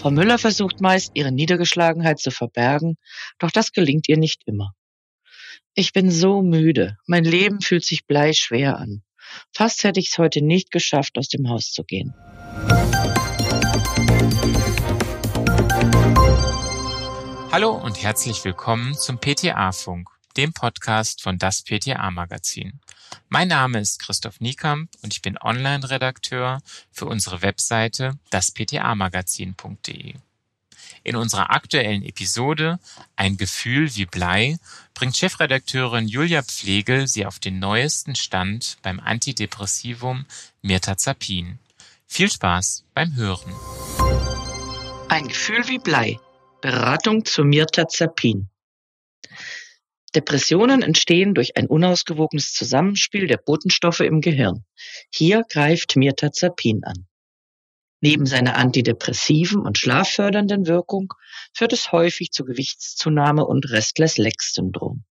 Frau Müller versucht meist, ihre Niedergeschlagenheit zu verbergen, doch das gelingt ihr nicht immer. Ich bin so müde, mein Leben fühlt sich bleischwer an. Fast hätte ich es heute nicht geschafft, aus dem Haus zu gehen. Hallo und herzlich willkommen zum PTA-Funk, dem Podcast von das PTA-Magazin. Mein Name ist Christoph Niekamp und ich bin Online-Redakteur für unsere Webseite daspta-magazin.de. In unserer aktuellen Episode Ein Gefühl wie Blei bringt Chefredakteurin Julia Pflegel Sie auf den neuesten Stand beim Antidepressivum Mirtazapin. Viel Spaß beim Hören. Ein Gefühl wie Blei. Beratung zu Mirtazapin. Depressionen entstehen durch ein unausgewogenes Zusammenspiel der Botenstoffe im Gehirn. Hier greift Mirtazapin an. Neben seiner antidepressiven und schlaffördernden Wirkung führt es häufig zu Gewichtszunahme und Restless-Legs-Syndrom.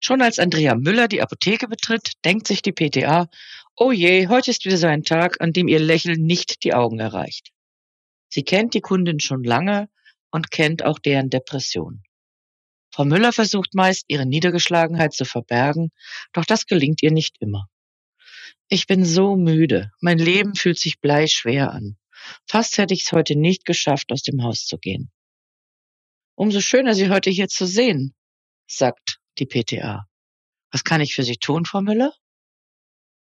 Schon als Andrea Müller die Apotheke betritt, denkt sich die PTA, oh je, heute ist wieder so ein Tag, an dem ihr Lächeln nicht die Augen erreicht. Sie kennt die Kundin schon lange und kennt auch deren Depression. Frau Müller versucht meist, ihre Niedergeschlagenheit zu verbergen, doch das gelingt ihr nicht immer. Ich bin so müde, mein Leben fühlt sich bleischwer an. Fast hätte ich es heute nicht geschafft, aus dem Haus zu gehen. Umso schöner, Sie heute hier zu sehen, sagt die PTA. Was kann ich für Sie tun, Frau Müller?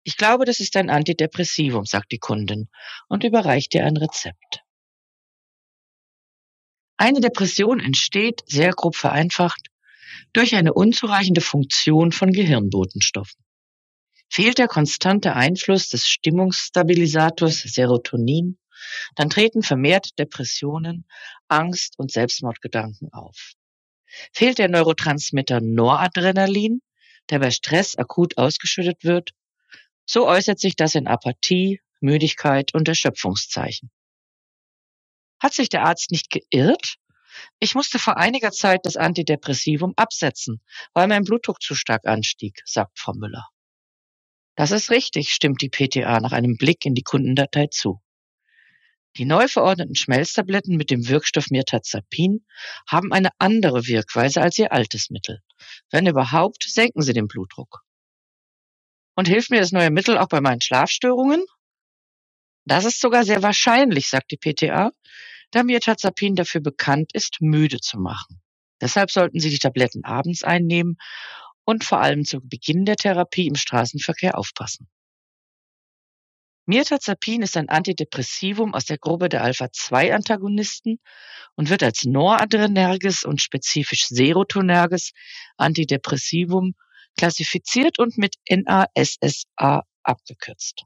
Ich glaube, das ist ein Antidepressivum, sagt die Kundin und überreicht ihr ein Rezept. Eine Depression entsteht, sehr grob vereinfacht, durch eine unzureichende Funktion von Gehirnbotenstoffen. Fehlt der konstante Einfluss des Stimmungsstabilisators Serotonin, dann treten vermehrt Depressionen, Angst und Selbstmordgedanken auf. Fehlt der Neurotransmitter Noradrenalin, der bei Stress akut ausgeschüttet wird, so äußert sich das in Apathie, Müdigkeit und Erschöpfungszeichen. Hat sich der Arzt nicht geirrt? Ich musste vor einiger Zeit das Antidepressivum absetzen, weil mein Blutdruck zu stark anstieg, sagt Frau Müller. Das ist richtig, stimmt die PTA nach einem Blick in die Kundendatei zu. Die neu verordneten Schmelztabletten mit dem Wirkstoff Mirtazapin haben eine andere Wirkweise als ihr altes Mittel. Wenn überhaupt, senken sie den Blutdruck. Und hilft mir das neue Mittel auch bei meinen Schlafstörungen? Das ist sogar sehr wahrscheinlich, sagt die PTA, da Mirtazapin dafür bekannt ist, müde zu machen. Deshalb sollten Sie die Tabletten abends einnehmen und vor allem zu Beginn der Therapie im Straßenverkehr aufpassen. Mirtazapin ist ein Antidepressivum aus der Gruppe der Alpha-2-Antagonisten und wird als noradrenerges und spezifisch serotonerges Antidepressivum klassifiziert und mit NASSA abgekürzt.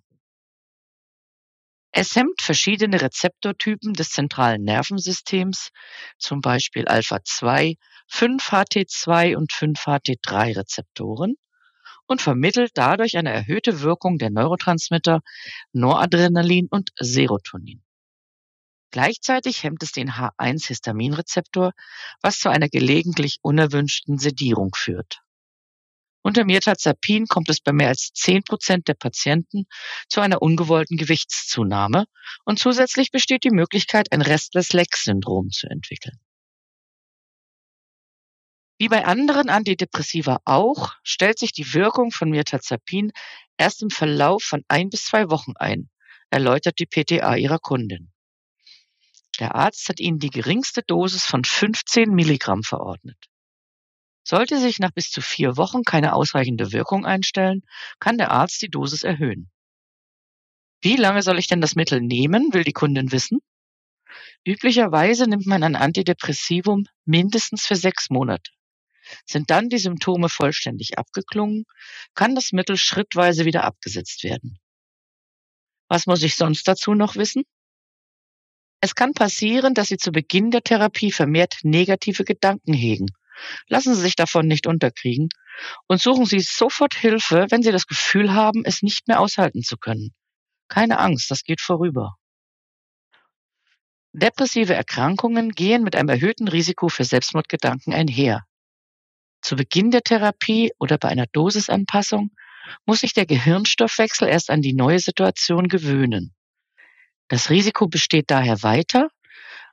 Es hemmt verschiedene Rezeptortypen des zentralen Nervensystems, zum Beispiel Alpha-2, 5-HT2 und 5-HT3 Rezeptoren und vermittelt dadurch eine erhöhte Wirkung der Neurotransmitter Noradrenalin und Serotonin. Gleichzeitig hemmt es den H1-Histaminrezeptor, was zu einer gelegentlich unerwünschten Sedierung führt. Unter Mirtazapin kommt es bei mehr als 10 Prozent der Patienten zu einer ungewollten Gewichtszunahme und zusätzlich besteht die Möglichkeit, ein Restless-Leg-Syndrom zu entwickeln. Wie bei anderen Antidepressiva auch, stellt sich die Wirkung von Mirtazapin erst im Verlauf von ein bis zwei Wochen ein, erläutert die PTA ihrer Kundin. Der Arzt hat ihnen die geringste Dosis von 15 Milligramm verordnet. Sollte sich nach bis zu vier Wochen keine ausreichende Wirkung einstellen, kann der Arzt die Dosis erhöhen. Wie lange soll ich denn das Mittel nehmen, will die Kundin wissen. Üblicherweise nimmt man ein Antidepressivum mindestens für sechs Monate. Sind dann die Symptome vollständig abgeklungen, kann das Mittel schrittweise wieder abgesetzt werden. Was muss ich sonst dazu noch wissen? Es kann passieren, dass Sie zu Beginn der Therapie vermehrt negative Gedanken hegen Lassen Sie sich davon nicht unterkriegen und suchen Sie sofort Hilfe, wenn Sie das Gefühl haben, es nicht mehr aushalten zu können. Keine Angst, das geht vorüber. Depressive Erkrankungen gehen mit einem erhöhten Risiko für Selbstmordgedanken einher. Zu Beginn der Therapie oder bei einer Dosisanpassung muss sich der Gehirnstoffwechsel erst an die neue Situation gewöhnen. Das Risiko besteht daher weiter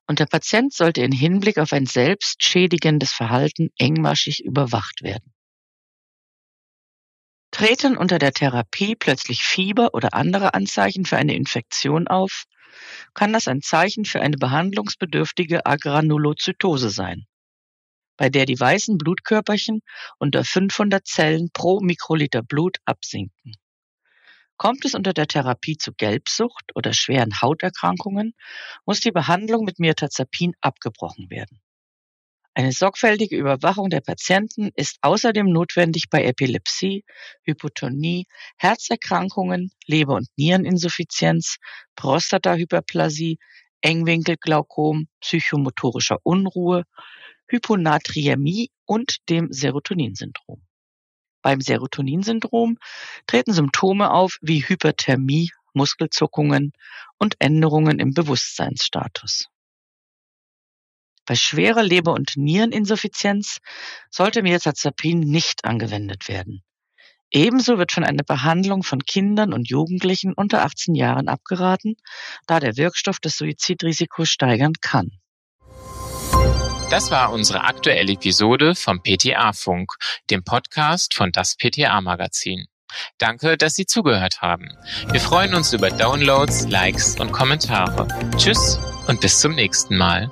und der Patient sollte in Hinblick auf ein selbstschädigendes Verhalten engmaschig überwacht werden. Treten unter der Therapie plötzlich Fieber oder andere Anzeichen für eine Infektion auf, kann das ein Zeichen für eine behandlungsbedürftige Agranulozytose sein, bei der die weißen Blutkörperchen unter 500 Zellen pro Mikroliter Blut absinken. Kommt es unter der Therapie zu Gelbsucht oder schweren Hauterkrankungen, muss die Behandlung mit Mirtazapin abgebrochen werden. Eine sorgfältige Überwachung der Patienten ist außerdem notwendig bei Epilepsie, Hypotonie, Herzerkrankungen, Leber- und Niereninsuffizienz, Prostatahyperplasie, Engwinkelglaukom, psychomotorischer Unruhe, Hyponatriämie und dem Serotoninsyndrom. Beim Serotoninsyndrom treten Symptome auf wie Hyperthermie, Muskelzuckungen und Änderungen im Bewusstseinsstatus. Bei schwerer Leber- und Niereninsuffizienz sollte Mirtazapin nicht angewendet werden. Ebenso wird von einer Behandlung von Kindern und Jugendlichen unter 18 Jahren abgeraten, da der Wirkstoff das Suizidrisiko steigern kann. Das war unsere aktuelle Episode vom PTA-Funk, dem Podcast von das PTA-Magazin. Danke, dass Sie zugehört haben. Wir freuen uns über Downloads, Likes und Kommentare. Tschüss und bis zum nächsten Mal.